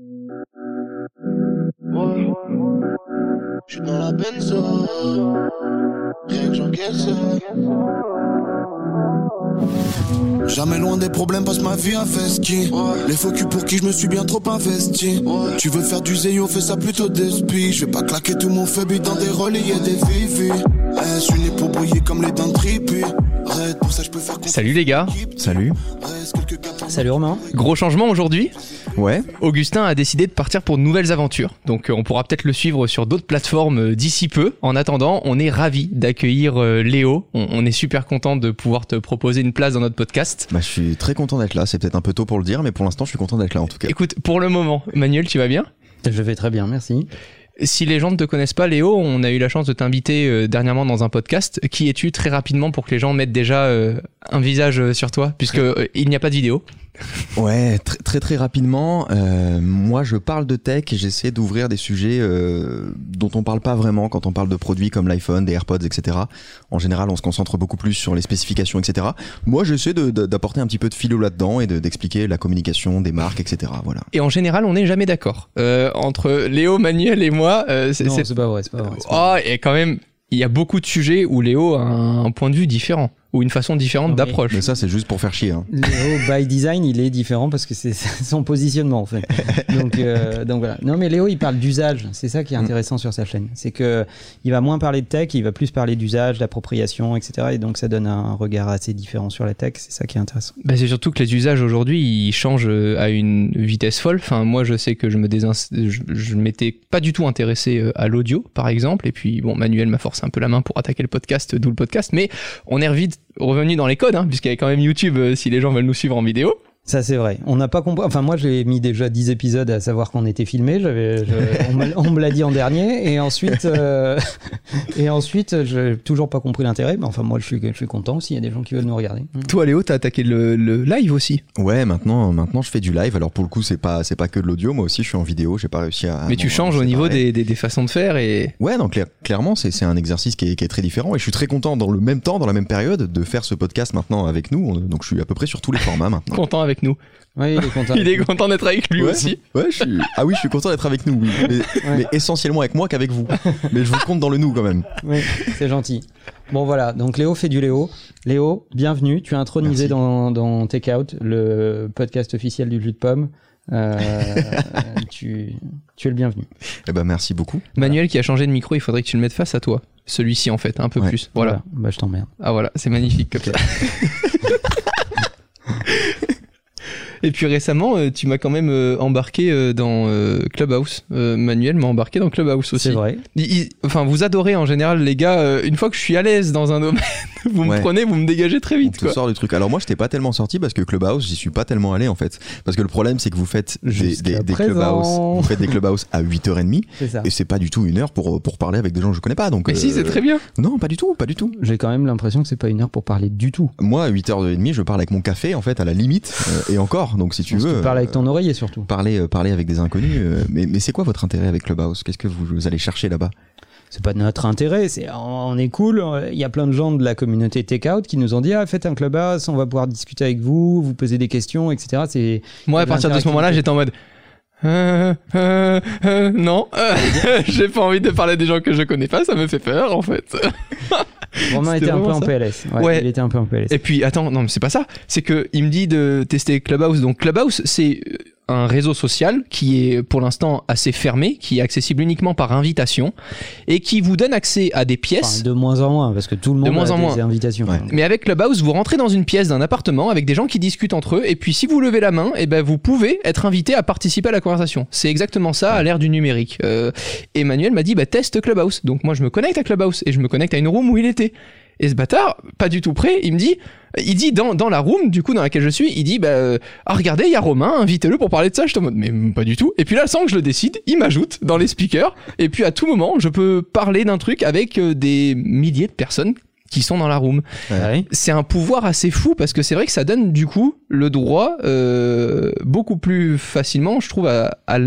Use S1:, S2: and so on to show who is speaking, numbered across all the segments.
S1: Je suis dans la benzo, rien que j'encaisse. Jamais loin des problèmes parce que ma vie ski. Les faux culs pour qui je me suis bien trop investi. Tu veux faire du zéyo, fais ça plutôt d'esprit. Je vais pas claquer tout mon feu dans des relais et des vivis. Je suis né pour briller comme les dents de tripu. Arrête, pour ça je peux faire
S2: Salut les gars.
S3: Salut.
S4: Salut Romain.
S2: Gros changement aujourd'hui?
S3: Ouais.
S2: Augustin a décidé de partir pour de nouvelles aventures. Donc euh, on pourra peut-être le suivre sur d'autres plateformes euh, d'ici peu. En attendant, on est ravis d'accueillir euh, Léo. On, on est super content de pouvoir te proposer une place dans notre podcast.
S3: Bah, je suis très content d'être là. C'est peut-être un peu tôt pour le dire, mais pour l'instant, je suis content d'être là en tout cas.
S2: Écoute, pour le moment, Manuel, tu vas bien?
S4: Je vais très bien, merci.
S2: Si les gens ne te connaissent pas, Léo, on a eu la chance de t'inviter dernièrement dans un podcast. Qui es-tu très rapidement pour que les gens mettent déjà un visage sur toi, puisque il n'y a pas de vidéo.
S3: Ouais, très très, très rapidement. euh, moi, je parle de tech et j'essaie d'ouvrir des sujets euh, dont on parle pas vraiment quand on parle de produits comme l'iPhone, des AirPods, etc. En général, on se concentre beaucoup plus sur les spécifications, etc. Moi, j'essaie de- de- d'apporter un petit peu de philo là-dedans et de- d'expliquer la communication des marques, etc. Voilà.
S2: Et en général, on n'est jamais d'accord. Euh, entre Léo, Manuel et moi, euh, c'est...
S4: Non,
S2: c'est-
S4: c'est pas vrai, c'est pas vrai. pas
S2: Oh, et quand même, il y a beaucoup de sujets où Léo a un point de vue différent, ou une façon différente d'approche.
S3: Mais ça, c'est juste pour faire chier. Hein.
S4: Léo, by design, il est différent parce que c'est son positionnement en fait. Donc, euh, donc voilà. Non, mais Léo, il parle d'usage. C'est ça qui est intéressant sur sa chaîne. C'est que il va moins parler de tech, il va plus parler d'usage, d'appropriation, etc. Et donc ça donne un regard assez différent sur la tech. C'est ça qui est intéressant.
S2: Bah, c'est surtout que les usages aujourd'hui, ils changent euh, à une vitesse folle. Enfin, moi, je sais que je me désins... je, je m'étais pas du tout intéressé euh, à l'audio, par exemple. Et puis, bon, Manuel m'a forcé un peu la main pour attaquer le podcast, d'où le podcast. Mais on est vite revenu dans les codes, hein, puisqu'il y a quand même YouTube euh, si les gens veulent nous suivre en vidéo.
S4: Ça, c'est vrai. On n'a pas compris. Enfin, moi, j'ai mis déjà 10 épisodes à savoir qu'on était filmé. J'avais, je- on me- l'a dit en dernier. Et ensuite, euh, et ensuite, j'ai toujours pas compris l'intérêt. Mais enfin, moi, je suis, je suis content aussi. Il y a des gens qui veulent nous regarder.
S2: Toi, Léo, t'as attaqué le, le live aussi.
S3: Ouais, maintenant, maintenant, je fais du live. Alors pour le coup, c'est pas, c'est pas que de l'audio. Moi aussi, je suis en vidéo. J'ai pas réussi à.
S2: Mais tu changes au niveau des, des, des façons de faire et.
S3: Ouais, donc clair- clairement, c'est c'est un exercice qui est, qui est très différent et je suis très content dans le même temps, dans la même période, de faire ce podcast maintenant avec nous. On- Donc je suis à peu près sur tous les formats maintenant.
S2: content avec nous.
S4: Oui, il est content.
S2: Il est content d'être avec lui
S3: Ouais.
S2: aussi.
S3: Ouais, je suis... Ah oui, je suis content d'être avec nous, oui. Mais, mais essentiellement avec moi qu'avec vous. Mais je vous compte dans le nous quand même.
S4: Oui, c'est gentil. Bon, voilà. Donc, Léo fait du Léo. Léo, bienvenue. Tu es intronisé
S3: Merci.
S4: dans, dans Take Out, le podcast officiel du jus de pomme. Euh, tu, tu es le bienvenu.
S3: Eh ben merci beaucoup.
S2: Manuel qui a changé de micro, il faudrait que tu le mettes face à toi. Celui-ci en fait, un peu
S3: Ouais.
S2: plus. Voilà.
S4: Bah, je t'emmerde.
S2: Ah voilà, c'est magnifique comme ça. Et puis récemment, euh, tu m'as quand même euh, embarqué euh, dans euh, Clubhouse. Euh, Manuel m'a embarqué dans Clubhouse aussi.
S4: C'est vrai.
S2: Il- il- enfin, vous adorez en général, les gars. euh, une fois que je suis à l'aise dans un domaine, vous me prenez, vous me dégagez très
S3: On
S2: vite.
S3: te
S2: Quoi.
S3: sort du truc. Alors moi, je t'ai pas tellement sorti parce que Clubhouse, j'y suis pas tellement allé en fait. Parce que le problème, c'est que vous faites des. Clubhouse, vous faites des Clubhouse à 8h30
S4: C'est ça.
S3: et c'est pas du tout une heure pour, pour parler avec des gens que je connais pas. Donc,
S2: Mais si,
S3: euh,
S2: c'est très bien.
S3: Non, pas du tout, pas du tout.
S4: J'ai quand même l'impression que c'est pas une heure pour parler du tout.
S3: Moi, à 8h30, je parle avec mon café, en fait, à la limite, euh, et encore. Donc, si tu
S4: Parce
S3: veux.
S4: Tu parles avec
S3: euh,
S4: ton oreiller surtout.
S3: Parler, euh, parler avec des inconnus. euh, mais mais c'est quoi votre intérêt avec Clubhouse? Qu'est-ce que vous, vous allez chercher là-bas?
S4: C'est pas de notre intérêt. C'est on est cool. Il y a plein de gens de la communauté Take Out qui nous ont dit ah faites un clubhouse, on va pouvoir discuter avec vous, vous poser des questions, etc. C'est
S2: Moi, à partir de ce moment-là, j'étais en mode. Euh, euh, euh, non, euh, j'ai pas envie de parler des gens que je connais pas, ça me fait peur en fait.
S4: Romain était un peu en PLS. Ouais,
S2: Ouais.
S4: Il était un peu en PLS.
S2: Et puis, attends, non, mais c'est pas ça. C'est que il me dit de tester Clubhouse. Donc, Clubhouse, c'est un réseau social qui est pour l'instant assez fermé, qui est accessible uniquement par invitation et qui vous donne accès à des pièces.
S4: Enfin, de moins en moins parce que tout le monde
S2: moins
S4: a
S2: en
S4: des
S2: moins.
S4: invitations.
S3: Ouais.
S2: Mais avec Clubhouse, vous rentrez dans une pièce d'un appartement avec des gens qui discutent entre eux, et puis si vous levez la main, et ben vous pouvez être invité à participer à la conversation. C'est exactement ça à l'ère du numérique. Euh, Emmanuel m'a dit, bah teste Clubhouse. Donc moi je me connecte à Clubhouse et je me connecte à une room où il était. Et ce bâtard, pas du tout prêt, il me dit, il dit dans, dans la room du coup dans laquelle je suis, il dit bah euh, ah regardez il y a Romain, invitez-le pour parler de ça. Je suis en mode mais pas du tout. Et puis là sans que je le décide, il m'ajoute dans les speakers et puis à tout moment je peux parler d'un truc avec euh, des milliers de personnes qui sont dans la room
S4: Ah
S2: c'est un pouvoir assez fou parce que c'est vrai que ça donne du coup le droit euh, beaucoup plus facilement, je trouve, à, à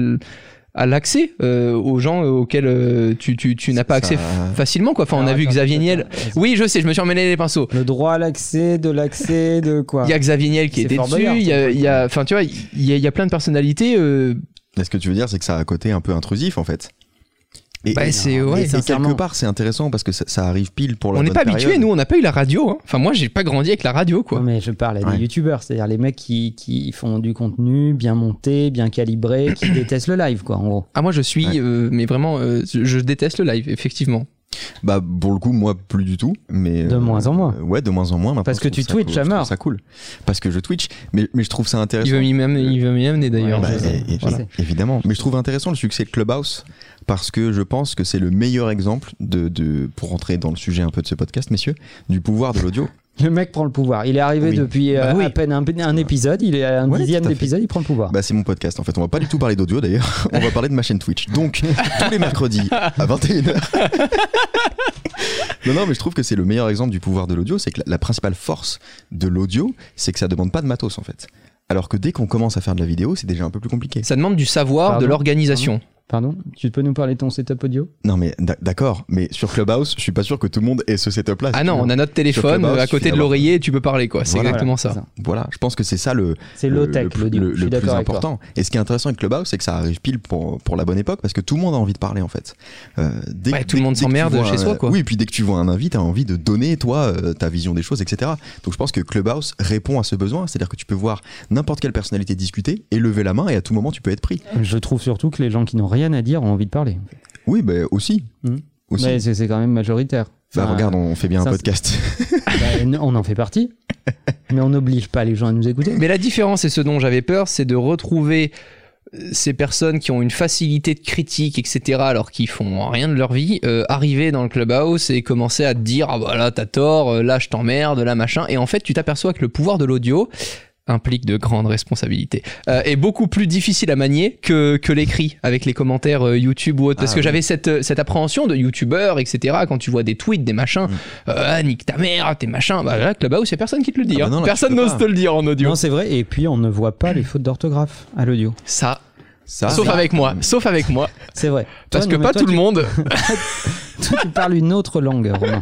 S2: à l'accès euh, aux gens auxquels euh, tu, tu, tu n'as pas accès
S3: Ça-
S2: facilement. Quoi. Enfin, on a
S4: Alors,
S2: vu Xavier Niel. Oui, je sais, je me suis emmêlé les pinceaux.
S4: Le droit à l'accès, de l'accès, de quoi
S2: Il y a Xavier Niel qui était dessus. Il y a, il y a, enfin, tu vois, il y a, il y a plein de personnalités. euh,
S3: Mais ce que tu veux dire, c'est que ça a un côté un peu intrusif en fait. Et,
S2: Bah,
S3: et-
S2: c'est-
S3: et-
S2: ouais,
S3: et quelque part, c'est intéressant parce que ça, ça arrive pile pour la
S2: On n'est pas habitué, nous, on n'a pas eu la radio. hein. Enfin, moi, j'ai pas grandi avec la radio, quoi.
S4: Non, mais je parle à
S3: Ouais.
S4: des youtubeurs, c'est-à-dire les mecs qui, qui font du contenu bien monté, bien calibré, qui détestent le live, quoi, en gros.
S2: Ah, moi, je suis,
S3: Ouais.
S2: euh, mais vraiment, euh, je déteste le live, effectivement.
S3: Bah pour le coup, moi plus du tout. Mais
S4: De moins en moins.
S3: euh, ouais, de moins en moins. maintenant,
S4: Parce que tu Twitch à mort.
S3: Ça cool. Parce que je Twitch, mais mais je trouve ça intéressant.
S2: Il veut m'y même- il veut m'y amener, d'ailleurs.
S3: Bah, et-. Évidemment. Mais je trouve intéressant le succès de Clubhouse parce que je pense que c'est le meilleur exemple de, de, pour rentrer dans le sujet un peu de ce podcast, messieurs, du pouvoir de l'audio.
S4: Le mec prend le pouvoir. Il est arrivé
S3: Oui.
S4: depuis euh,
S2: Bah oui.
S4: à peine un, un épisode, il est à un
S3: Ouais,
S4: dixième d'épisode, il prend le pouvoir.
S3: Bah, c'est mon podcast en fait. On va pas du tout parler d'audio d'ailleurs. On va parler de ma chaîne Twitch. Donc, tous les mercredis à 21h. non, non, mais je trouve que c'est le meilleur exemple du pouvoir de l'audio. C'est que la, la principale force de l'audio, c'est que ça demande pas de matos en fait. Alors que dès qu'on commence à faire de la vidéo, c'est déjà un peu plus compliqué.
S2: Ça demande du savoir,
S4: Pardon
S2: de l'organisation.
S4: Pardon Tu peux nous parler de ton setup audio?
S3: Non, mais d'a- d'accord. Mais sur Clubhouse, je suis pas sûr que tout le monde ait ce setup-là.
S2: Ah non, on a notre téléphone euh, à côté de l'oreiller et tu peux parler, quoi. C'est
S3: Voilà.
S2: exactement
S4: Voilà,
S2: ça.
S3: Voilà, je pense que c'est ça le,
S4: C'est
S3: le-
S4: low-tech,
S3: le, le- plus important. Et ce qui est intéressant avec Clubhouse, c'est que ça arrive pile pour, pour la bonne époque parce que tout le monde a envie de parler en fait. Euh, dès,
S2: Ouais,
S3: que-
S2: tout le monde s'emmerde
S3: vois
S2: chez
S3: un-
S2: soi, quoi.
S3: Oui, et puis dès que tu vois un invite, tu as envie de donner toi euh, ta vision des choses, etc. Donc je pense que Clubhouse répond à ce besoin, c'est-à-dire que tu peux voir n'importe quelle personnalité discuter et lever la main et à tout moment tu peux être pris.
S4: Je trouve surtout que les gens qui n'ont rien à dire ont envie de parler. en fait.
S3: Oui, bah, aussi. Aussi.
S4: Mais c'est quand même majoritaire.
S3: Bah,
S4: Enfin,
S3: regarde, on fait bien un podcast.
S4: bah, on en fait partie. Mais on n'oblige pas les gens à nous écouter.
S2: Mais la différence, et ce dont j'avais peur, c'est de retrouver euh, ces personnes qui ont une facilité de critique, etc., alors qu'ils font rien de leur vie, euh, arriver dans le clubhouse et commencer à te dire ah bah là t'as tort, euh, là je t'emmerde, là machin. Et en fait, tu t'aperçois que le pouvoir de l'audio implique de grandes responsabilités euh, est beaucoup plus difficile à manier que, que l'écrit avec les commentaires euh, YouTube ou autre parce
S3: Ah
S2: que
S3: oui.
S2: j'avais cette, euh, cette appréhension de youtubeur etc quand tu vois des tweets des machins
S3: Mm.
S2: euh, ah, nique ta mère tes machins bah là Clubhouse il y a personne qui te le dit
S3: Ah bah
S2: hein.
S3: non, là,
S2: personne n'ose te le dire en audio
S4: Non, c'est vrai. Et puis, on ne voit pas les fautes d'orthographe à l'audio.
S2: ça
S3: Ça,
S2: sauf
S3: ça-
S2: avec moi sauf avec moi
S4: C'est vrai.
S2: parce
S4: Toi,
S2: que
S4: non,
S2: pas
S4: toi,
S2: tout le monde
S4: Toi, tu parles une autre langue, Romain.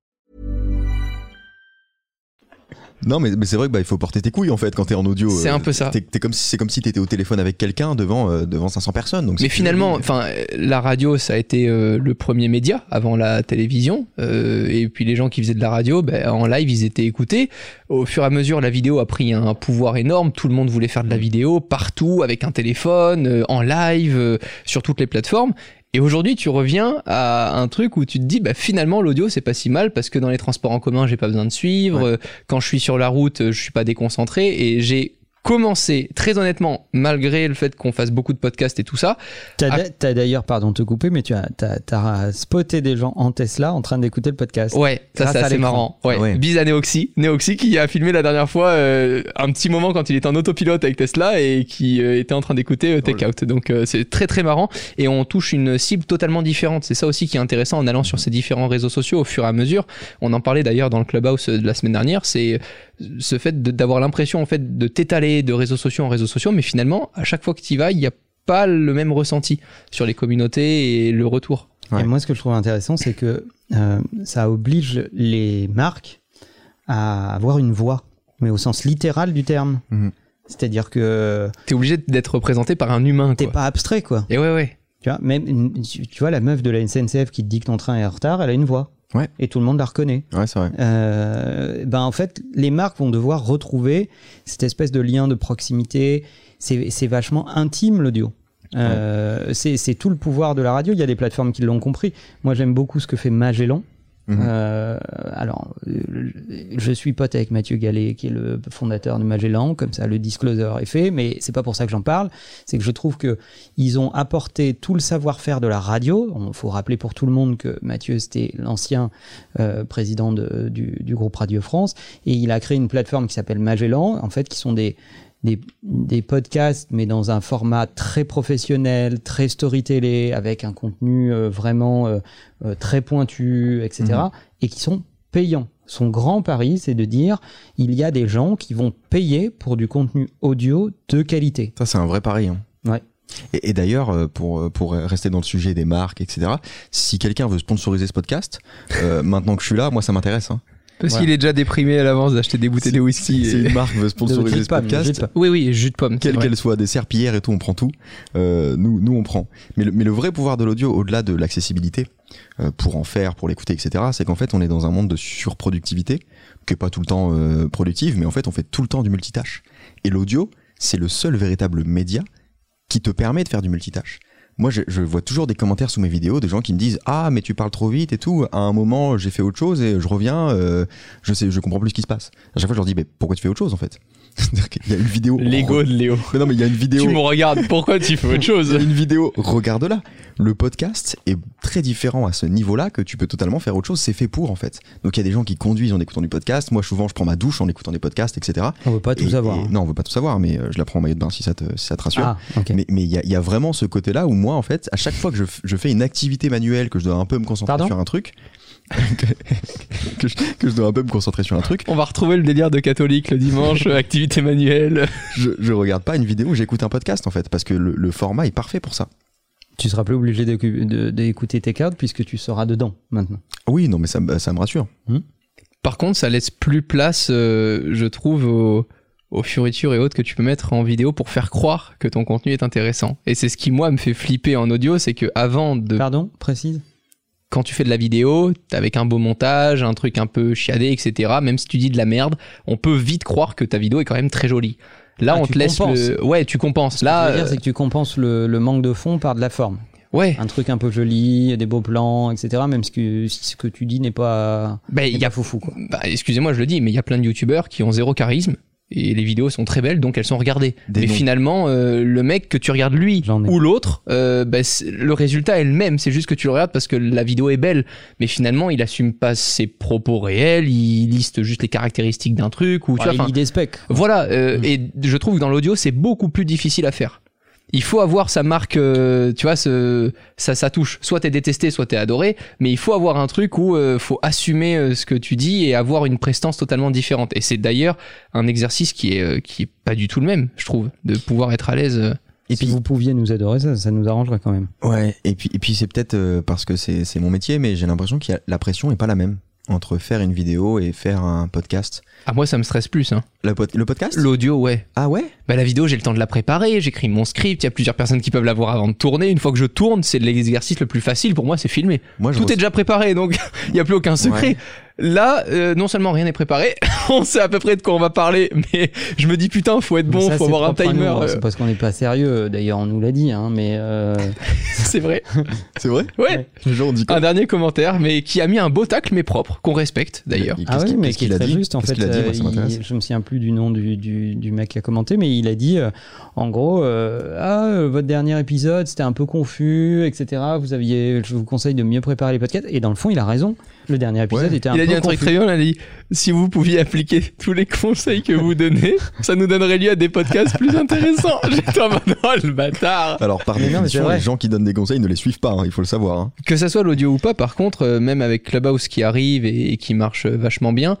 S3: Non, mais, mais c'est vrai que bah, il faut porter tes couilles en fait quand t'es en audio.
S2: C'est
S3: euh,
S2: un peu ça.
S3: t'es- t'es comme si- C'est comme si t'étais au téléphone avec quelqu'un devant, euh, devant 500 personnes. Donc
S2: mais finalement enfin la radio ça a été euh, le premier média avant la télévision euh, et puis les gens qui faisaient de la radio ben, en live ils étaient écoutés au fur et à mesure la vidéo a pris un pouvoir énorme tout le monde voulait faire de la vidéo partout avec un téléphone euh, en live euh, sur toutes les plateformes et aujourd'hui, tu reviens à un truc où tu te dis, bah, finalement, l'audio, c'est pas si mal parce que dans les transports en commun, j'ai pas besoin de suivre.
S3: Ouais.
S2: Euh, Quand je suis sur la route, je suis pas déconcentré et j'ai commencé, très honnêtement, malgré le fait qu'on fasse beaucoup de podcasts et tout ça,
S4: T'as d'a- t'as d'ailleurs, pardon de te couper, mais tu as, t'as- t'as spoté des gens en Tesla en train d'écouter le podcast.
S2: Ouais, ça c'est assez marrant. Ouais.
S3: Ouais.
S2: Bise à Neoxy. Neoxy qui a filmé la dernière fois euh, un petit moment quand il était en autopilote avec Tesla et qui euh, était en train d'écouter euh, Take Out. Donc euh, c'est très très marrant et on touche une cible totalement différente. C'est ça aussi qui est intéressant en allant sur ces différents réseaux sociaux au fur et à mesure. On en parlait d'ailleurs dans le clubhouse de la semaine dernière. C'est euh, ce fait de- d'avoir l'impression en fait de t'étaler de réseaux sociaux en réseaux sociaux, mais finalement à chaque fois que tu y vas, il n'y a pas le même ressenti sur les communautés et le retour.
S3: Ouais.
S4: Et moi, ce que je trouve intéressant, c'est que euh, ça oblige les marques à avoir une voix, mais au sens littéral du terme.
S3: Mhm.
S4: C'est-à-dire que
S2: T'es obligé d'être représenté par un humain.
S4: t'es pas abstrait, quoi.
S2: Et ouais ouais.
S4: Tu vois, même tu vois, la meuf de la SNCF qui te dit que ton train est en retard, elle a une voix.
S3: Ouais.
S4: Et tout le monde la reconnaît.
S3: Ouais, c'est vrai.
S4: Euh, ben en fait, les marques vont devoir retrouver cette espèce de lien de proximité. C'est c'est vachement intime l'audio. Euh, c'est c'est tout le pouvoir de la radio. Il y a des plateformes qui l'ont compris. Moi, j'aime beaucoup ce que fait Magellan.
S3: Mhm.
S4: Euh, alors, euh, je suis pote avec Mathieu Gallet, qui est le fondateur de Magellan, comme ça le disclosure est fait, mais c'est pas pour ça que j'en parle. C'est que je trouve que ils ont apporté tout le savoir-faire de la radio. Il faut rappeler pour tout le monde que Mathieu, c'était l'ancien euh, président de- du, du groupe Radio France, et il a créé une plateforme qui s'appelle Magellan, en fait, qui sont des des, des podcasts, mais dans un format très professionnel, très storytellé, avec un contenu euh, vraiment euh, euh, très pointu, etc., et qui sont payants. Son grand pari, c'est de dire, il y a des gens qui vont payer pour du contenu audio de qualité.
S3: Ça, c'est un vrai pari. hein.
S4: Ouais.
S3: Et, et d'ailleurs, pour, pour rester dans le sujet des marques, etc., si quelqu'un veut sponsoriser ce podcast, maintenant que je suis là, moi, ça m'intéresse. Hein.
S2: Parce qu'il est déjà déprimé à l'avance d'acheter des bouteilles de whisky.
S3: Si
S2: et-
S3: une marque veut
S4: De
S3: sponsoriser ce podcast.
S2: Oui, oui, jus de pomme.
S3: quelle qu'elle soit, des serpillères et tout, on prend tout. Euh, nous, nous, on prend. Mais le, mais le vrai pouvoir de l'audio, au-delà de l'accessibilité, euh, pour en faire, pour l'écouter, etc., c'est qu'en fait, on est dans un monde de surproductivité, qui est pas tout le temps euh, productive, mais en fait, on fait tout le temps du multitâche. Et l'audio, c'est le seul véritable média qui te permet de faire du multitâche. Moi, je, vois toujours des commentaires sous mes vidéos de gens qui me disent ah mais tu parles trop vite et tout. À un moment, j'ai fait autre chose et je reviens, euh, je sais, je comprends plus ce qui se passe. À chaque fois, je leur dis mais pourquoi tu fais autre chose en fait? Qu'il y a une vidéo.
S2: L'ego de Léo.
S3: Mais non, mais il y a une vidéo.
S2: Tu me regardes, pourquoi tu fais autre
S3: Il y
S2: chose
S3: a une vidéo, regarde-la. Le podcast est très différent à ce niveau-là que tu peux totalement faire autre chose. C'est fait pour en fait. Donc il y a des gens qui conduisent en écoutant du podcast. Moi, souvent, je prends ma douche en écoutant des podcasts, etc.
S4: On veut pas tout
S3: Et-
S4: savoir.
S3: et-
S4: hein.
S3: non, on veut pas tout savoir, mais euh, je la prends en maillot de bain si ça te, si ça te rassure.
S4: Ah.
S3: Mais mais il y a, il y a vraiment ce côté-là où moi, en fait, à chaque fois que je, fais une activité manuelle, que je dois un peu me concentrer
S4: Pardon
S3: sur un truc, que, je, que je dois un peu me concentrer sur un truc,
S2: On va retrouver le délire de catholique le dimanche, activité manuelle.
S3: je, je regarde pas une vidéo, j'écoute un podcast en fait, parce que le, le format est parfait pour ça.
S4: Tu seras plus obligé d'écouter tes cartes puisque tu seras dedans maintenant.
S3: Oui, non, mais ça, me- ça me rassure.
S2: Par contre, ça laisse plus place, euh, je trouve, aux, aux fioritures et autres que tu peux mettre en vidéo pour faire croire que ton contenu est intéressant. Et c'est ce qui, moi, me fait flipper en audio, c'est que avant de.
S4: Pardon, précise?
S2: Quand tu fais de la vidéo, avec un beau montage, un truc un peu chiadé, etc., même si tu dis de la merde, on peut vite croire que ta vidéo est quand même très jolie. Là,
S4: Ah,
S2: on te laisse
S4: compenses.
S2: le. Ouais, tu compenses.
S4: Ce que
S2: Là,
S4: je veux dire,
S2: euh,
S4: c'est que tu compenses le, le manque de fond par de la forme.
S2: ouais.
S4: Un truc un peu joli, des beaux plans, etc. Même ce que, si ce que tu dis n'est pas,
S2: Ben, il
S4: n'est
S2: y a
S4: foufou, quoi.
S2: Bah, excusez-moi, je le dis, mais il y a plein de youtubeurs qui ont zéro charisme et les vidéos sont très belles, donc elles sont regardées.
S3: Des
S2: mais
S3: noms.
S2: finalement, euh, le mec que tu regardes lui
S4: J'en ai.
S2: ou l'autre, euh, bah, le résultat est le même. C'est juste que tu le regardes parce que la vidéo est belle, mais finalement, il assume pas ses propos réels. Il liste juste les caractéristiques d'un truc ou tu vois.
S4: il lit des specs.
S2: voilà, euh,
S4: Mm.
S2: et je trouve que dans l'audio, c'est beaucoup plus difficile à faire. Il faut avoir sa marque, euh, tu vois, ce, ça, ça touche. Soit t'es détesté, soit t'es adoré, mais il faut avoir un truc où euh, faut assumer euh, ce que tu dis et avoir une prestance totalement différente. Et c'est d'ailleurs un exercice qui est, euh, qui est pas du tout le même, je trouve, de pouvoir être à l'aise. euh.
S3: Et
S4: si
S3: puis,
S4: vous pouviez nous adorer, ça, ça nous arrangerait quand même.
S3: ouais, et puis, et puis c'est peut-être euh, parce que c'est c'est mon métier, mais j'ai l'impression que la pression est pas la même entre faire une vidéo et faire un podcast.
S2: Ah, moi, ça me stresse plus. Hein.
S3: Le, pod- le podcast?
S2: L'audio, ouais.
S3: Ah ouais?
S2: Bah, la vidéo, j'ai le temps de la préparer, j'écris mon script, il y a plusieurs personnes qui peuvent la voir avant de tourner. Une fois que je tourne, c'est l'exercice le plus facile pour moi, c'est filmer.
S3: Moi, je
S2: Tout est déjà préparé, donc il n'y a plus aucun secret.
S3: Ouais.
S2: Là, euh, non seulement rien n'est préparé, on sait à peu près de quoi on va parler, mais je me dis putain, faut être bon,
S4: Ça,
S2: faut avoir un timer.
S4: hein.
S2: euh,
S4: C'est parce qu'on n'est pas sérieux. D'ailleurs, on nous l'a dit, hein, mais euh,
S2: c'est vrai.
S3: C'est vrai?
S2: Ouais.
S3: Dit quoi?
S2: Un dernier commentaire, mais qui a mis un beau tacle, mais propre, qu'on respecte d'ailleurs.
S4: Ah
S3: qu'est-ce
S4: oui, mais
S3: qu'est-ce
S4: qui est
S3: qu'il a
S4: très
S3: dit?
S4: juste en fait.
S3: dit? Moi,
S4: il- je me souviens plus du nom du, du, du mec qui a commenté, mais il a dit euh, en gros euh, ah votre dernier épisode c'était un peu confus, etc. Vous aviez, je vous conseille de mieux préparer les podcasts. Et dans le fond, il a raison. Le dernier épisode
S3: Ouais.
S4: était un
S2: Il a
S4: peu
S2: dit un truc
S4: confus.
S2: très bien, il a dit si vous pouviez appliquer tous les conseils que vous donnez, ça nous donnerait lieu à des podcasts plus intéressants. J'étais en mode oh le bâtard.
S3: Alors, par définition, les gens qui donnent des conseils ne les suivent pas, hein, il faut le savoir. hein.
S2: Que ça soit l'audio ou pas, par contre, euh, même avec Clubhouse qui arrive et, et qui marche euh, vachement bien,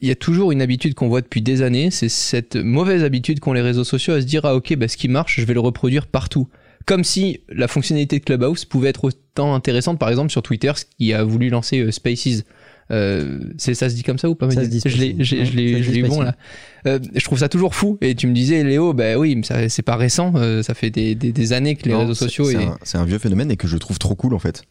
S2: il y a toujours une habitude qu'on voit depuis des années, c'est cette mauvaise habitude qu'ont les réseaux sociaux à se dire ah ok bah ce qui marche je vais le reproduire partout. Comme si la fonctionnalité de Clubhouse pouvait être autant intéressante par exemple sur Twitter ce qui a voulu lancer euh, Spaces. Euh, c'est ça se dit comme ça ou pas
S4: Ça se dit
S2: Je l'ai, je l'ai, je l'ai bon là. Euh, je trouve ça toujours fou. Et tu me disais Léo, bah oui, mais c'est pas récent. euh, ça fait des, des, des années que les
S3: Non,
S2: réseaux sociaux.
S3: C'est
S2: et-
S3: un, vieux phénomène et que je trouve trop cool en fait.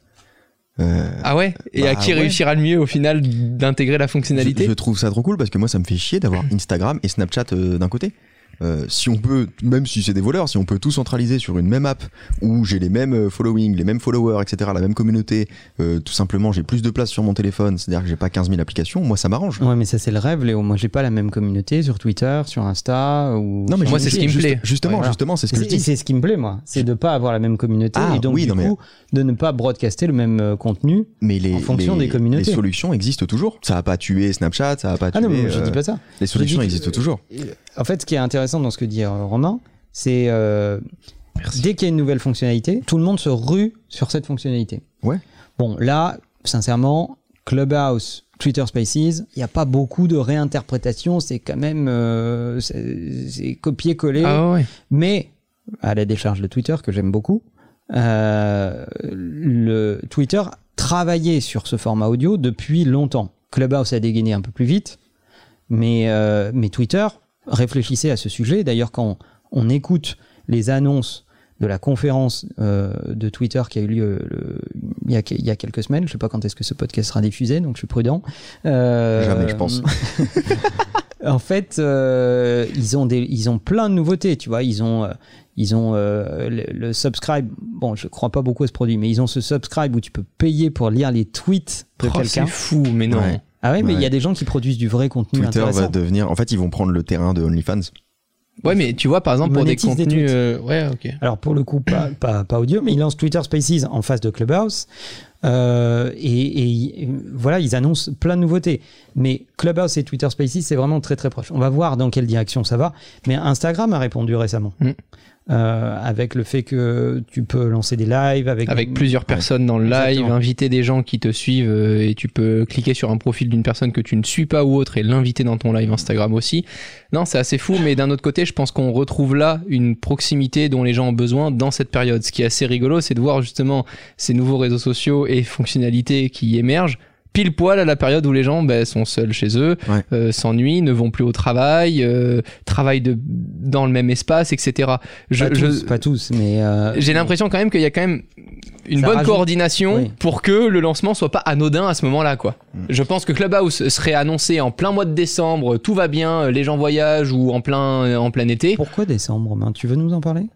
S2: Ah ouais? Et
S3: Bah
S2: à qui
S3: ouais.
S2: réussira le mieux au final d'intégrer la fonctionnalité?
S3: Je, je trouve ça trop cool parce que moi ça me fait chier d'avoir Instagram et Snapchat d'un côté. Euh, si on peut, même si c'est des voleurs, si on peut tout centraliser sur une même app où j'ai les mêmes euh, following, les mêmes followers, etc., la même communauté, euh, tout simplement j'ai plus de place sur mon téléphone, c'est-à-dire que j'ai pas 15 000 applications, moi ça m'arrange.
S4: Ouais, mais ça c'est le rêve, Léo. Moi, j'ai pas la même communauté sur Twitter, sur Insta ou.
S3: Non mais
S2: Moi, c'est ce qui me plaît.
S3: Justement,
S4: Ouais, voilà.
S3: justement, c'est ce que je dis.
S4: c'est ce qui me plaît, moi. C'est de pas avoir la même communauté
S3: Ah,
S4: et donc
S3: oui,
S4: du
S3: non, mais-
S4: coup de ne pas broadcaster le même contenu.
S3: Mais les,
S4: en fonction
S3: les-
S4: des communautés.
S3: les solutions existent toujours. Ça a pas tué Snapchat, ça a pas
S4: Ah non,
S3: tué.
S4: mais je
S3: euh,
S4: dis pas ça.
S3: les solutions existent toujours.
S4: En fait, ce qui est intéressant dans ce que dit euh, Romain, c'est euh, dès qu'il y a une nouvelle fonctionnalité, tout le monde se rue sur cette fonctionnalité.
S3: Ouais.
S4: Bon, là, sincèrement, Clubhouse, Twitter Spaces, il n'y a pas beaucoup de réinterprétation, c'est quand même euh, c'est c'est copier-coller.
S2: Ah ouais.
S4: Mais à la décharge de Twitter, que j'aime beaucoup, euh, le Twitter travaillait sur ce format audio depuis longtemps. Clubhouse a dégainé un peu plus vite, mais, euh, mais Twitter réfléchissait à ce sujet. D'ailleurs, quand on écoute les annonces de la conférence euh, de Twitter qui a eu lieu le- il, y a, il y a quelques semaines, je sais pas quand est-ce que ce podcast sera diffusé, donc je suis prudent. Euh,
S3: Jamais, je pense.
S4: en fait, euh, ils ont des, ils ont plein de nouveautés, tu vois. Ils ont, euh, ils ont euh, le, le subscribe. Bon, je crois pas beaucoup à ce produit, mais ils ont ce subscribe où tu peux payer pour lire les tweets de
S2: Oh,
S4: quelqu'un.
S2: c'est fou, mais non.
S3: Ouais.
S4: Ah ouais, mais il y a des gens qui produisent du vrai contenu
S3: Twitter
S4: intéressant.
S3: va devenir. En fait, ils vont prendre le terrain de OnlyFans.
S2: Ouais, mais tu vois, par exemple, pour des
S4: monétise des
S2: contenus.
S4: tweets.
S2: euh, ouais, ok.
S4: Alors pour le coup, pas, pas, pas audio, mais ils lancent Twitter Spaces en face de Clubhouse. Euh, et, et voilà, ils annoncent plein de nouveautés. Mais Clubhouse et Twitter Spaces, c'est vraiment très très proche. On va voir dans quelle direction ça va. Mais Instagram a répondu récemment.
S2: Mm.
S4: Euh, avec le fait que tu peux lancer des lives avec,
S2: Avec plusieurs personnes dans le live,
S4: Exactement.
S2: inviter des gens qui te suivent euh, et tu peux cliquer sur un profil d'une personne que tu ne suis pas ou autre et l'inviter dans ton live Instagram aussi. Non, c'est assez fou, mais d'un autre côté, je pense qu'on retrouve là une proximité dont les gens ont besoin dans cette période. Ce qui est assez rigolo, c'est de voir justement ces nouveaux réseaux sociaux et fonctionnalités qui émergent pile poil à la période où les gens ben, sont seuls chez eux,
S3: Ouais.
S2: euh, s'ennuient, ne vont plus au travail, euh, travaillent de, dans le même espace, etc. Je,
S4: pas,
S2: je-
S4: tous, pas tous, mais euh,
S2: j'ai l'impression quand même qu'il y a quand même une bonne
S4: rajoute-
S2: coordination
S4: Oui.
S2: pour que le lancement soit pas anodin à ce moment-là, quoi.
S3: Mm.
S2: Je pense que Clubhouse serait annoncé en plein mois de décembre, tout va bien, les gens voyagent ou en plein en plein été.
S4: pourquoi décembre Romain? Tu veux nous en parler?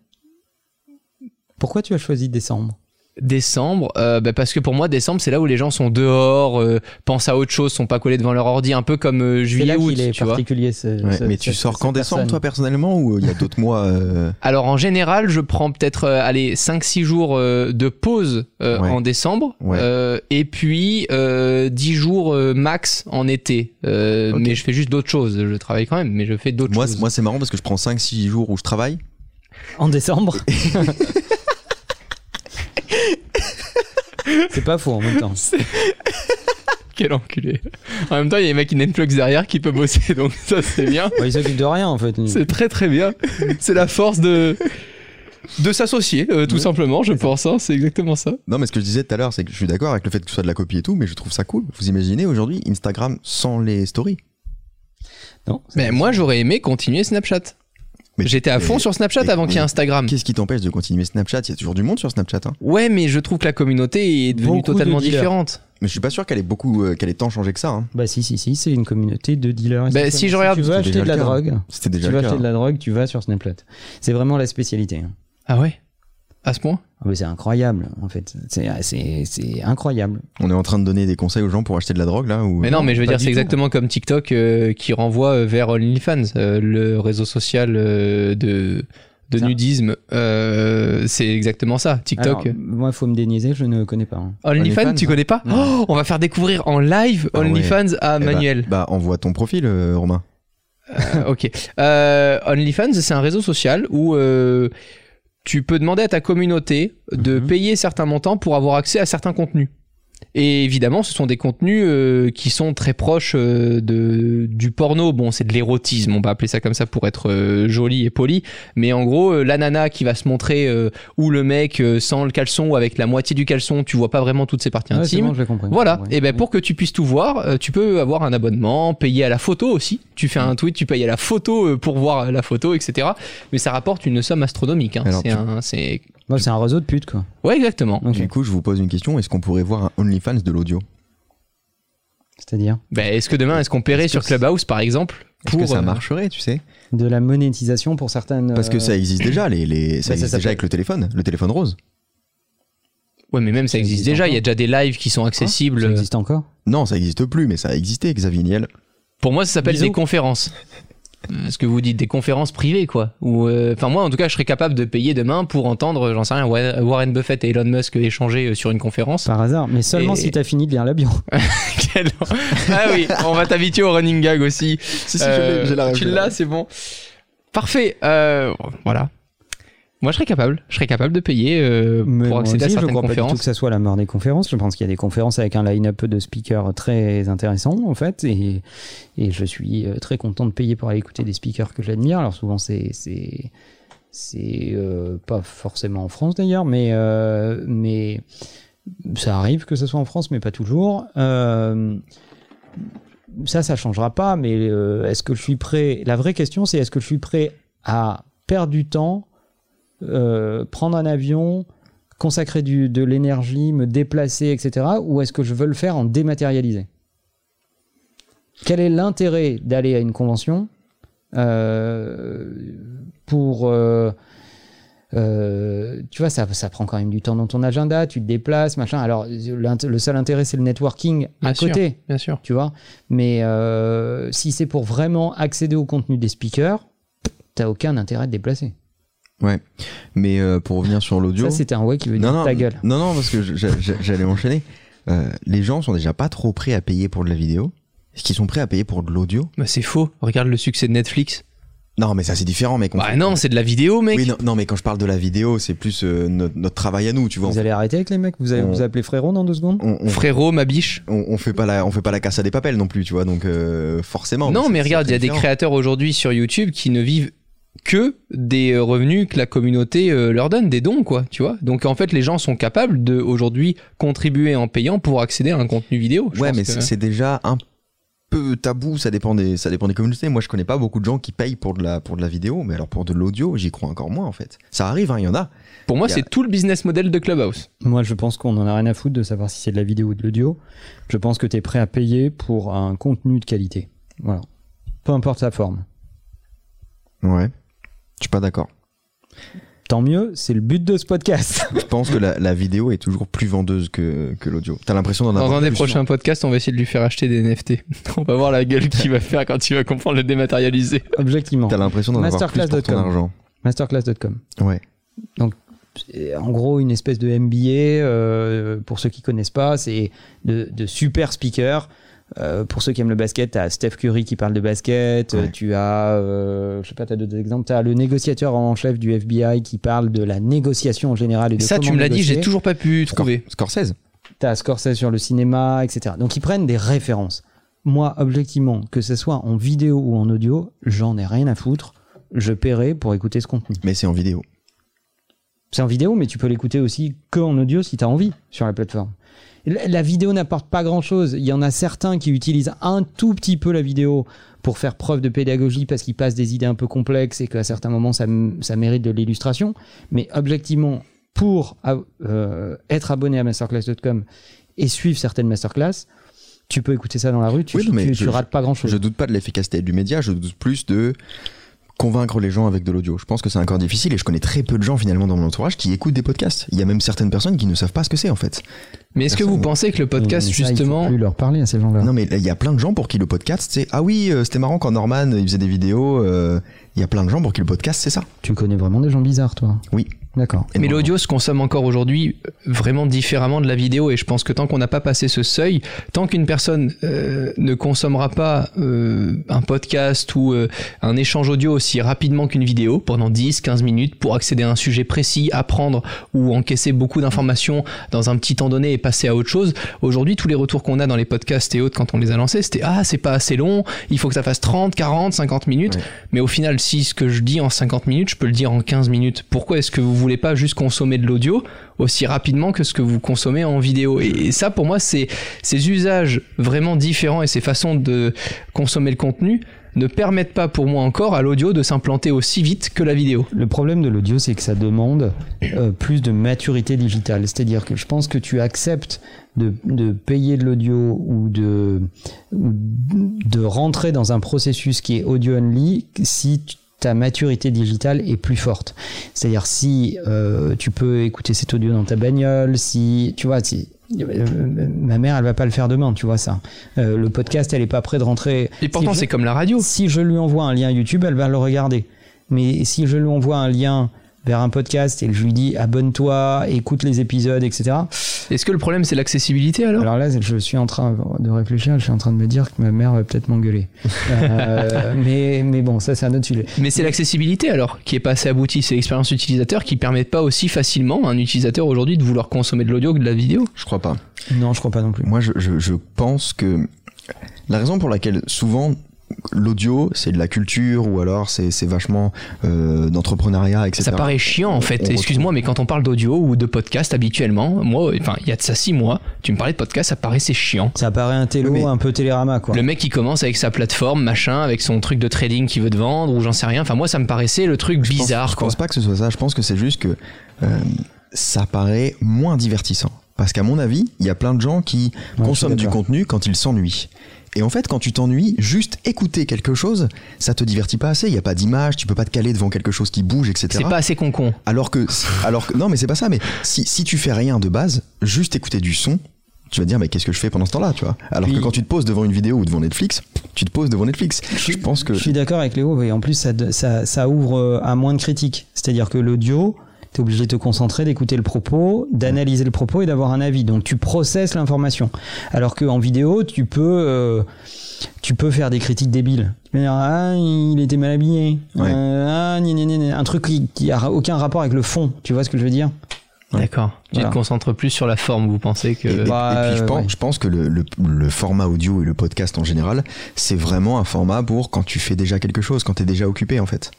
S4: Pourquoi tu as choisi décembre?
S2: Décembre, euh, bah, parce que pour moi décembre c'est là où les gens sont dehors, euh, pensent à autre chose, sont pas collés devant leur ordi, un peu comme euh,
S4: C'est
S2: juillet août,
S4: qu'il est
S2: tu vois.
S4: particulier. ce-
S3: Ouais,
S4: ce-
S3: mais tu sors qu'en décembre,
S4: personne.
S3: toi, personnellement, ou il y a d'autres mois euh,
S2: Alors en général, je prends peut-être euh, allez 5 6 jours euh, de pause euh,
S3: Ouais.
S2: en décembre
S3: Ouais.
S2: euh, et puis euh, 10 jours euh, max en été. Euh,
S3: Ok.
S2: mais je fais juste d'autres choses, je travaille quand même mais je fais d'autres choses.
S3: moi c'est marrant parce que je prends 5-6 jours où je travaille.
S4: En décembre C'est pas faux en même temps.
S2: Quel enculé. En même temps, il y a les mecs Netflix derrière qui peut bosser donc ça c'est bien.
S4: Bon, il s'occupe de rien en fait.
S2: C'est très très bien. C'est la force de de s'associer euh, tout
S3: Ouais.
S2: simplement, je pense hein, c'est exactement ça.
S3: Non, mais ce que je disais tout à l'heure, c'est que je suis d'accord avec le fait que ce soit de la copie et tout, mais je trouve ça cool. Vous imaginez aujourd'hui Instagram sans les stories?
S4: Non.
S2: Mais moi j'aurais aimé continuer Snapchat.
S3: Mais-
S2: J'étais à fond sur Snapchat avant qu'il y ait Instagram.
S3: Qu'est-ce qui t'empêche de continuer Snapchat? Il y a toujours du monde sur Snapchat. Hein.
S2: Ouais, mais je trouve que la communauté est devenue
S4: Beaucoup de
S2: totalement
S4: dealers.
S2: différente.
S3: Mais je suis pas sûr qu'elle ait beaucoup, euh, qu'elle ait tant changé que ça. Hein.
S4: Bah si si si, c'est une communauté de dealers.
S2: Bah, si je regarde-
S4: tu veux
S3: C'était
S4: acheter
S3: déjà
S4: de la
S3: le cas.
S4: drogue,
S3: C'était
S4: tu
S3: déjà
S4: veux
S3: le cas.
S4: acheter de la drogue, tu vas sur Snapchat. C'est vraiment la spécialité. hein.
S2: Ah ouais? À ce point
S4: Ah, mais c'est incroyable en fait. C'est c'est c'est incroyable.
S3: On est en train de donner des conseils aux gens pour acheter de la drogue là ou...
S2: Mais non, mais je veux
S4: pas
S2: dire, c'est
S4: tout.
S2: exactement comme TikTok euh, qui renvoie euh, vers OnlyFans, euh, le réseau social euh, de, de
S4: Ça.
S2: nudisme. Euh, c'est exactement ça, TikTok.
S4: Alors, moi, faut me déniaiser, je ne connais pas. hein.
S2: OnlyFans, tu connais pas
S4: Non.
S2: Oh, On va faire découvrir en live
S3: Ah ouais.
S2: OnlyFans à
S3: Eh bah-
S2: Manuel.
S3: Bah, envoie ton profil, Romain.
S2: Euh, ok. Euh, OnlyFans, c'est un réseau social où euh, tu peux demander à ta communauté de
S4: Mhm.
S2: payer certains montants pour avoir accès à certains contenus. Et évidemment, ce sont des contenus euh, qui sont très proches euh, de, du porno. Bon, c'est de l'érotisme, on va appeler ça comme ça pour être euh, joli et poli. Mais en gros, euh, la nana qui va se montrer euh, ou le mec euh, sans le caleçon ou avec la moitié du caleçon, tu vois pas vraiment toutes ses parties
S4: Ah ouais,
S2: intimes.
S4: bon, je.
S2: Voilà.
S4: Ouais.
S2: Et ben pour que tu puisses tout voir, euh, tu peux avoir un abonnement, payer à la photo aussi. Tu fais un tweet, tu payes à la photo euh, pour voir la photo, etc. Mais ça rapporte une somme astronomique. hein.
S3: Alors,
S2: C'est
S3: tu-
S2: un, c'est
S4: Ouais, c'est un réseau de putes quoi.
S2: ouais exactement.
S4: Ok.
S3: Du coup, je vous pose une question. Est-ce qu'on pourrait voir un OnlyFans de l'audio?
S4: C'est-à-dire?
S2: Ben, est-ce que demain, est-ce qu'on paierait
S3: Est-ce que
S2: sur Clubhouse par exemple?
S3: Est-ce que ça
S2: euh,
S3: marcherait, tu sais?
S4: De la monétisation pour certaines.
S3: Parce que
S4: euh,
S3: ça existe déjà, les, les, ça
S4: ça
S3: existe
S4: s'appelle-
S3: déjà avec le téléphone, le téléphone rose.
S2: Ouais, mais même ça
S4: Ça
S2: existe
S4: existe
S2: déjà. Il y a déjà des lives qui sont accessibles.
S4: Ça existe encore?
S3: Non, ça existe plus, mais ça a existé, Xavier Niel.
S2: Pour moi, ça s'appelle
S4: Bisous.
S2: des conférences. Euh, Ce que vous dites, des conférences privées, quoi. Ou, euh, enfin, moi, en tout cas, je serais capable de payer demain pour entendre, j'en sais rien, Wa- Warren Buffett et Elon Musk échanger euh, sur une conférence.
S4: Par hasard, mais seulement
S2: Et-
S4: si t'as fini de lire la bio.
S2: Quel- ah oui, on va t'habituer au running gag aussi.
S3: Si, si,
S2: Euh,
S3: je l'ai, j'ai la
S2: Tu l'as, c'est bon. Parfait. Euh, voilà. Moi, je serais capable. Je serais capable de payer euh,
S4: Mais
S2: pour accéder
S4: aussi,
S2: à
S4: je
S2: certaines
S4: crois pas du tout
S2: conférences.
S4: que ça soit la mort des conférences. Je pense qu'il y a des conférences avec un line-up de speakers très intéressants, en fait. Et, et je suis euh, très content de payer pour aller écouter des speakers que j'admire. Alors souvent, c'est c'est c'est euh, pas forcément en France d'ailleurs, mais euh, mais ça arrive que ce soit en France, mais pas toujours. Euh, ça, ça changera pas. Mais est-ce que je suis prêt? La vraie question, c'est est-ce que je suis prêt à perdre du temps, euh, prendre un avion, consacrer du, de l'énergie, me déplacer, etc. Ou est-ce que je veux le faire en dématérialisé? Quel est l'intérêt d'aller à une convention euh, pour euh, euh, tu vois, ça, ça prend quand même du temps dans ton agenda, tu te déplaces, machin. Alors, le seul intérêt, c'est le networking à
S2: Bien sûr.
S4: côté
S2: Bien sûr.
S4: tu vois. Mais euh, si c'est pour vraiment accéder au contenu des speakers, t'as aucun intérêt à te déplacer.
S3: Ouais. Mais euh, pour revenir sur l'audio.
S4: Ça, c'était un ouais qui veut dire
S3: non, non,
S4: ta gueule.
S3: non, non, parce que j'allais enchaîner. Euh, les gens sont déjà pas trop prêts à payer pour de la vidéo. Est-ce qu'ils sont prêts à payer pour de l'audio?
S2: Bah, c'est faux. Regarde le succès de Netflix.
S3: Non, mais ça c'est différent, mec. On
S2: Bah
S3: fait-
S2: non, c'est de la vidéo, mec.
S3: Oui, non, non, mais quand je parle de la vidéo, c'est plus euh, notre, notre travail à nous, tu vois.
S4: Vous allez arrêter avec les mecs? Vous allez
S3: On-
S4: vous appeler frérot dans deux secondes?
S3: On, on,
S2: Frérot, ma biche.
S3: on, on fait pas la, on fait pas la casse à des papels non plus, tu vois. Donc euh, forcément.
S2: non, mais regarde, il y a des créateurs aujourd'hui sur YouTube qui ne vivent que des euh, revenus que la communauté euh, leur donne, des dons, quoi, tu vois. Donc en fait, les gens sont capables de aujourd'hui contribuer en payant pour accéder à un contenu vidéo. Je
S3: Ouais,
S2: pense
S3: mais
S2: que-
S3: c'est déjà un peu tabou. Ça dépend des, ça dépend des communautés. Moi, je connais pas beaucoup de gens qui payent pour de la, pour de la vidéo, mais alors pour de l'audio, j'y crois encore moins en fait. Ça arrive, hein, il y en a.
S2: pour moi,
S3: a-
S2: c'est tout le business model de Clubhouse.
S4: Moi, je pense qu'on en a rien à foutre de savoir si c'est de la vidéo ou de l'audio. Je pense que tu es prêt à payer pour un contenu de qualité. Voilà. Peu importe sa forme.
S3: Ouais. Je suis pas d'accord.
S4: Tant mieux, c'est le but de ce podcast.
S3: Je pense que la, la vidéo est toujours plus vendeuse que, que l'audio. T'as l'impression d'en
S2: Dans
S3: avoir
S2: un des prochains podcasts, on va essayer de lui faire acheter des NFT. on va voir la gueule qu'il va faire quand il va comprendre le dématérialisé.
S4: Objectivement.
S3: T'as l'impression d'en avoir plus pour ton
S4: Masterclass.com.
S3: argent.
S4: Masterclass.com.
S3: Ouais.
S4: C'est en gros une espèce de MBA euh, pour ceux qui connaissent pas c'est de, de super speakers Euh, pour ceux qui aiment le basket t'as Steph Curry qui parle de basket euh,
S3: Ouais.
S4: tu as euh, je sais pas t'as d'autres exemples t'as le négociateur en chef du FBI qui parle de la négociation en général et de
S2: Ça, tu me l'as dit, j'ai toujours pas pu
S3: Scor-
S2: trouver.
S3: Scorsese.
S4: T'as Scorsese sur le cinéma, etc. Donc ils prennent des références. Moi, objectivement, que ce soit en vidéo ou en audio, j'en ai rien à foutre. Je paierai pour écouter ce contenu.
S3: Mais c'est en vidéo.
S4: C'est en vidéo, mais tu peux l'écouter aussi que en audio si tu as envie sur la plateforme. La vidéo n'apporte pas grand-chose. Il y en a certains qui utilisent un tout petit peu la vidéo pour faire preuve de pédagogie parce qu'ils passent des idées un peu complexes et qu'à certains moments ça, mérite de l'illustration. Mais objectivement, pour euh, être abonné à masterclass.com et suivre certaines masterclass, tu peux écouter ça dans la rue, tu,
S3: Oui, mais
S4: tu,
S3: je-
S4: tu rates pas grand-chose.
S3: Je doute pas de l'efficacité du média, je doute plus de convaincre les gens avec de l'audio. Je pense que c'est encore difficile et je connais très peu de gens finalement dans mon entourage qui écoutent des podcasts. Il y a même certaines personnes qui ne savent pas ce que c'est en fait.
S2: Mais est-ce que vous pensez que le podcast,
S4: Mais ça, il faut
S2: justement,
S4: plus leur parler à ces gens-là.
S3: Non mais il y a plein de gens pour qui le podcast c'est ah oui euh, c'était marrant quand Norman il faisait des vidéos. euh, Il y a plein de gens pour qui le podcast c'est ça.
S4: Tu connais vraiment des gens bizarres, toi?
S3: Oui.
S4: D'accord.
S2: Mais
S3: Énormément.
S2: l'audio se consomme encore aujourd'hui euh, vraiment différemment de la vidéo et je pense que tant qu'on n'a pas passé ce seuil, tant qu'une personne euh, ne consommera pas euh, un podcast ou euh, un échange audio aussi rapidement qu'une vidéo pendant 10-15 minutes pour accéder à un sujet précis, apprendre ou encaisser beaucoup d'informations dans un petit temps donné et passer à autre chose, aujourd'hui tous les retours qu'on a dans les podcasts et autres quand on les a lancés, c'était ah c'est pas assez long, il faut que ça fasse 30, 40, 50 minutes.
S3: Ouais.
S2: Mais au final, si ce que je dis en 50 minutes, je peux le dire en 15 minutes. Pourquoi est-ce que vous voulez pas juste consommer de l'audio aussi rapidement que ce que vous consommez en vidéo? Et, et ça, pour moi, c'est ces usages vraiment différents et ces façons de consommer le contenu ne permettent pas pour moi encore à l'audio de s'implanter aussi vite que la vidéo.
S4: Le problème de l'audio, c'est que ça demande euh, plus de maturité digitale. C'est-à-dire que je pense que tu acceptes de, de payer de l'audio ou de, ou de rentrer dans un processus qui est audio-only si ta maturité digitale est plus forte. C'est-à-dire si euh, tu peux écouter cet audio dans ta bagnole, si tu vois, si ma mère, elle va pas le faire demain, tu vois ça. Euh, le podcast, elle est pas près de rentrer.
S2: Et pourtant,
S4: Si
S2: c'est comme la radio.
S4: si je lui envoie un lien YouTube, elle va le regarder. Mais si je lui envoie un lien vers un podcast et je lui dis abonne-toi, écoute les épisodes, etc.
S2: Est-ce que le problème c'est l'accessibilité alors?
S4: Alors là, je suis en train de réfléchir, je suis en train de me dire que ma mère va peut-être m'engueuler. Euh, mais, mais bon, ça c'est un autre sujet.
S2: Mais c'est l'accessibilité alors qui est pas assez aboutie, c'est l'expérience utilisateur qui permet pas aussi facilement à un utilisateur aujourd'hui de vouloir consommer de l'audio que de la vidéo.
S3: Je crois pas.
S4: Non, je crois pas non plus.
S3: Moi, je, je, je pense que la raison pour laquelle souvent l'audio c'est de la culture ou alors c'est c'est vachement euh, d'entrepreneuriat etc
S2: Ça paraît chiant en fait,
S3: On
S2: excuse-moi, mais quand on parle d'audio ou de podcast habituellement, moi, enfin, il y a de ça six mois, tu me parlais de podcast, ça paraissait chiant.
S4: Ça paraît un télo,
S3: mais-
S4: un peu télérama, quoi.
S2: Le mec qui commence avec sa plateforme, machin, avec son truc de trading qu'il veut te vendre, ou j'en sais rien. Enfin, moi, ça me paraissait le truc
S3: Je pense-
S2: bizarre,
S3: je
S2: quoi.
S3: pense pas que ce soit ça je pense que c'est juste que euh, ça paraît moins divertissant parce qu'à mon avis il y a plein de gens qui
S4: Ouais,
S3: consomment du contenu quand ils s'ennuient et en fait, quand tu t'ennuies, juste écouter quelque chose, ça te divertit pas assez. Il y a pas d'image, tu peux pas te caler devant quelque chose qui bouge, etc.
S2: C'est pas assez con-con.
S3: Alors que, alors que, non, mais c'est pas ça. Mais si, si tu fais rien de base, juste écouter du son, tu vas te dire, mais qu'est-ce que je fais pendant ce temps-là, tu vois? Alors que quand tu te poses devant une vidéo ou devant Netflix, tu te poses devant Netflix. Je pense que
S4: Je suis d'accord avec Léo, et en plus ça, ça, ça ouvre euh, à moins de critiques. C'est-à-dire que l'audio, tu es obligé de te concentrer, d'écouter le propos, d'analyser le propos et d'avoir un avis. Donc tu processes l'information. Alors qu'en vidéo, tu peux, euh, tu peux faire des critiques débiles. Tu peux dire, ah, il était mal habillé.
S3: Ouais.
S4: Euh, ah, gna, gna, gna, un truc qui, qui a aucun rapport avec le fond. Tu vois ce que je veux dire?
S2: D'accord. Tu
S4: Voilà.
S2: te concentres plus sur la forme, vous pensez que.
S3: Et, et-
S4: Bah,
S3: et puis je
S4: euh,
S3: pense,
S4: ouais.
S3: je pense que le, le- le format audio et le podcast en général, c'est vraiment un format pour quand tu fais déjà quelque chose, quand tu es déjà occupé en fait.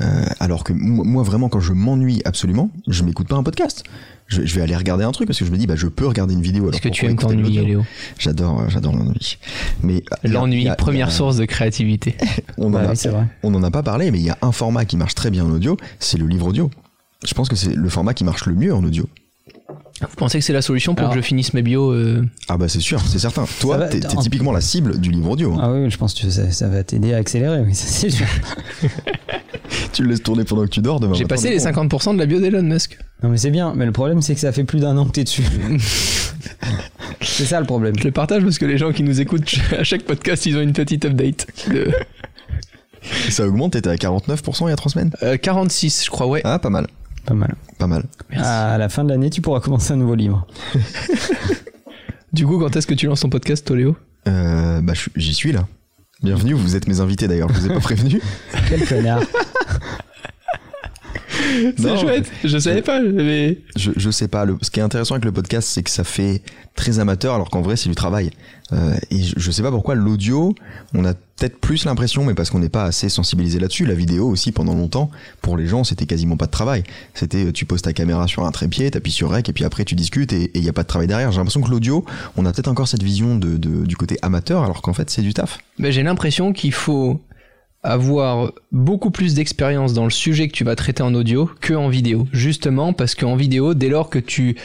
S3: Euh, alors que moi, vraiment quand je m'ennuie absolument, je m'écoute pas un podcast. Je, je vais aller regarder un truc parce que je me dis bah je peux regarder une vidéo.
S2: Est-ce
S3: alors
S2: que tu aimes t'ennuyer, Léo?
S3: J'adore, euh, j'adore l'ennui. Mais a-
S2: L'ennui, première
S3: il y a-
S2: source de créativité.
S3: On
S4: Bah
S3: en a,
S4: oui, c'est vrai.
S3: on en a pas parlé, mais il y a un format qui marche très bien en audio, c'est le livre audio. Je pense que c'est le format qui marche le mieux en audio.
S2: Vous pensez que c'est la solution pour
S4: Alors-
S2: que je finisse mes bios euh,
S3: Ah bah c'est sûr, c'est certain. Toi, t'es t'es
S4: en-
S3: typiquement la cible du livre audio. hein.
S4: Ah oui, je pense que ça, ça va t'aider à accélérer, oui, c'est sûr.
S3: Tu le laisses tourner pendant que tu dors demain.
S2: J'ai passé les
S3: bon.
S2: 50% de la bio d'Elon Musk.
S4: Non mais c'est bien, mais le problème c'est que ça fait plus d'un an que t'es dessus. c'est ça le problème.
S2: Je le partage parce que les gens qui nous écoutent à chaque podcast, ils ont une petite update. De,
S3: Ça augmente, t'étais à 49% il y a 3 semaines
S2: euh, 46, je crois, ouais.
S3: Ah, pas mal,
S4: Pas mal.
S3: pas mal.
S2: Merci.
S4: À la fin de l'année, tu pourras commencer un nouveau livre.
S2: Du coup, quand est-ce que tu lances ton podcast, Toléo
S3: Euh, bah, j'y suis là. Bienvenue, vous êtes mes invités d'ailleurs, je vous ai pas prévenu.
S4: Quel connard.
S2: C'est chouette, je savais pas, mais.
S3: Je, je sais pas, le, ce qui est intéressant avec le podcast, c'est que ça fait très amateur alors qu'en vrai c'est du travail. Euh, et je, je sais pas pourquoi l'audio, on a peut-être plus l'impression, mais parce qu'on n'est pas assez sensibilisé là-dessus. La vidéo aussi, pendant longtemps, pour les gens, c'était quasiment pas de travail. C'était euh, tu poses ta caméra sur un trépied, t'appuies sur rec et puis après tu discutes et il y a pas de travail derrière. J'ai l'impression que l'audio, on a peut-être encore cette vision de, de- du côté amateur alors qu'en fait c'est du taf.
S2: Ben, j'ai l'impression qu'il faut avoir beaucoup plus d'expérience dans le sujet que tu vas traiter en audio que en vidéo. Justement parce qu'en vidéo, dès lors que tu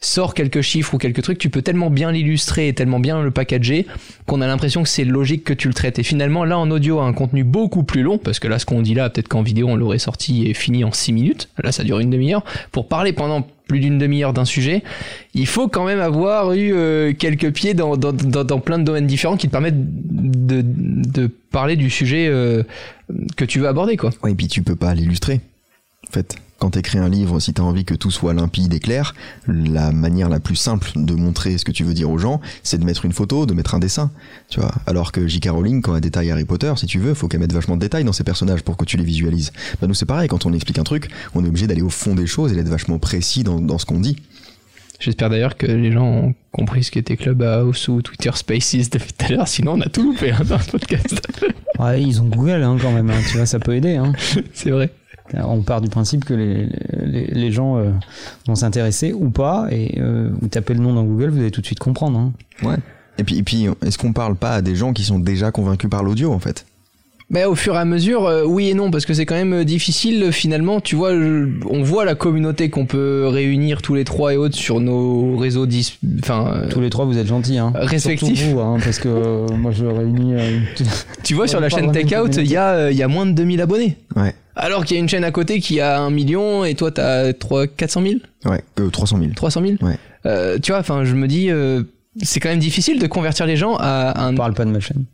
S2: sors quelques chiffres ou quelques trucs, tu peux tellement bien l'illustrer et tellement bien le packager qu'on a l'impression que c'est logique que tu le traites. Et finalement, là, en audio, un contenu beaucoup plus long, parce que là, ce qu'on dit là, peut-être qu'en vidéo, on l'aurait sorti et fini en 6 minutes. Là, ça dure une demi-heure. Pour parler pendant plus d'une demi-heure d'un sujet, il faut quand même avoir eu euh, quelques pieds dans, plein de domaines différents qui te permettent de, parler du sujet euh, que tu veux aborder, quoi.
S3: Et puis tu peux pas l'illustrer. En fait, quand t'écris un livre, si t'as envie que tout soit limpide et clair, la manière la plus simple de montrer ce que tu veux dire aux gens, c'est de mettre une photo, de mettre un dessin. Tu vois. Alors que J.K. Rowling, quand elle détaille Harry Potter, si tu veux, faut qu'elle mette vachement de détails dans ses personnages pour que tu les visualises. Bah nous c'est pareil, quand on explique un truc, on est obligé d'aller au fond des choses et d'être vachement précis dans, dans ce qu'on dit.
S2: J'espère d'ailleurs que les gens ont compris ce qu'était Clubhouse ou Twitter Spaces depuis tout à l'heure, sinon on a tout loupé hein, dans ce podcast.
S4: Ouais, ils ont Google hein, quand même, hein, tu vois, ça peut aider. Hein.
S2: c'est vrai.
S4: On part du principe que les, gens euh, vont s'intéresser ou pas, et euh, vous tapez le nom dans Google, vous allez tout de suite comprendre. Hein.
S3: Ouais. Et puis, et puis est-ce qu'on parle pas à des gens qui sont déjà convaincus par l'audio en fait?
S2: Mais au fur et à mesure, euh, oui et non, parce que c'est quand même euh, difficile finalement. Tu vois, je- on voit la communauté qu'on peut réunir tous les trois et autres sur nos réseaux, dis- enfin, euh,
S4: Tous les trois, vous êtes gentils. Hein.
S2: Respectifs.
S4: Surtout vous, hein, parce que euh, moi je réunis. euh,
S2: tu vois,
S4: on
S2: sur la chaîne Takeout, il y a, euh, il y a moins de 2000 abonnés.
S3: Ouais.
S2: Alors qu'il y a une chaîne à côté qui a un million et toi t'as 3, 400 000
S3: Ouais, euh, 300 000.
S2: 300 000
S3: Ouais.
S2: Euh, Tu vois, enfin, je me dis, euh, c'est quand même difficile de convertir les gens à un,
S4: parle pas de ma chaîne.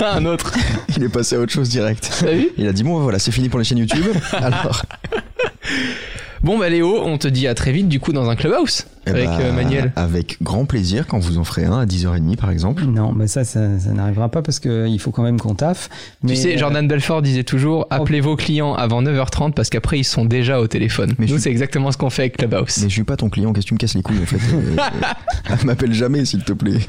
S2: à un autre.
S3: Il est passé à autre chose direct.
S2: T'as vu
S3: Il a dit bon voilà c'est fini pour les chaînes YouTube. Alors
S2: Bon bah Léo, on te dit à très vite du coup dans un clubhouse avec
S3: bah,
S2: euh, Manuel.
S3: Avec grand plaisir quand vous en ferez un à 10h30 par exemple.
S4: Non, mais ça, ça, ça n'arrivera pas parce qu'il faut quand même qu'on taffe. Mais,
S2: Tu sais,
S4: euh,
S2: Jordan Belfort disait toujours appelez vos clients avant 9h30 parce qu'après ils sont déjà au téléphone.
S3: Mais
S2: Nous,
S3: je-
S2: c'est exactement ce qu'on fait avec Clubhouse.
S3: Mais je suis pas ton client, qu'est-ce que tu me casses les couilles en fait euh, M'appelle jamais s'il te plaît.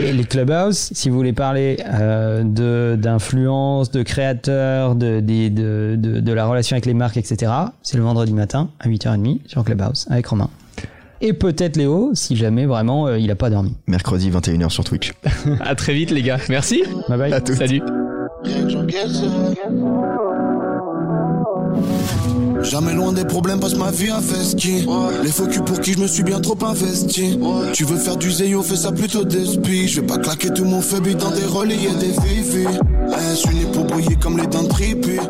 S4: Et les clubhouse, si vous voulez parler euh, de d'influence, de créateurs, de, de, de, de la relation avec les marques, etc., c'est le vendredi matin à 8h30 sur Clubhouse avec Romain. Et peut-être Léo, si jamais vraiment euh, il a pas dormi.
S3: Mercredi 21h sur Twitch.
S2: À très vite les gars. Merci.
S4: Bye bye.
S3: À toutes.
S2: Salut.
S1: Jamais loin des problèmes parce que ma vie ski. Les faux culs pour qui je me suis bien trop investi. Tu veux faire du zéyo, fais ça plutôt d'esprit. Je vais pas claquer tout mon faible dans des relais et des vivi. Eh, je suis né pour briller comme les dents de tripu.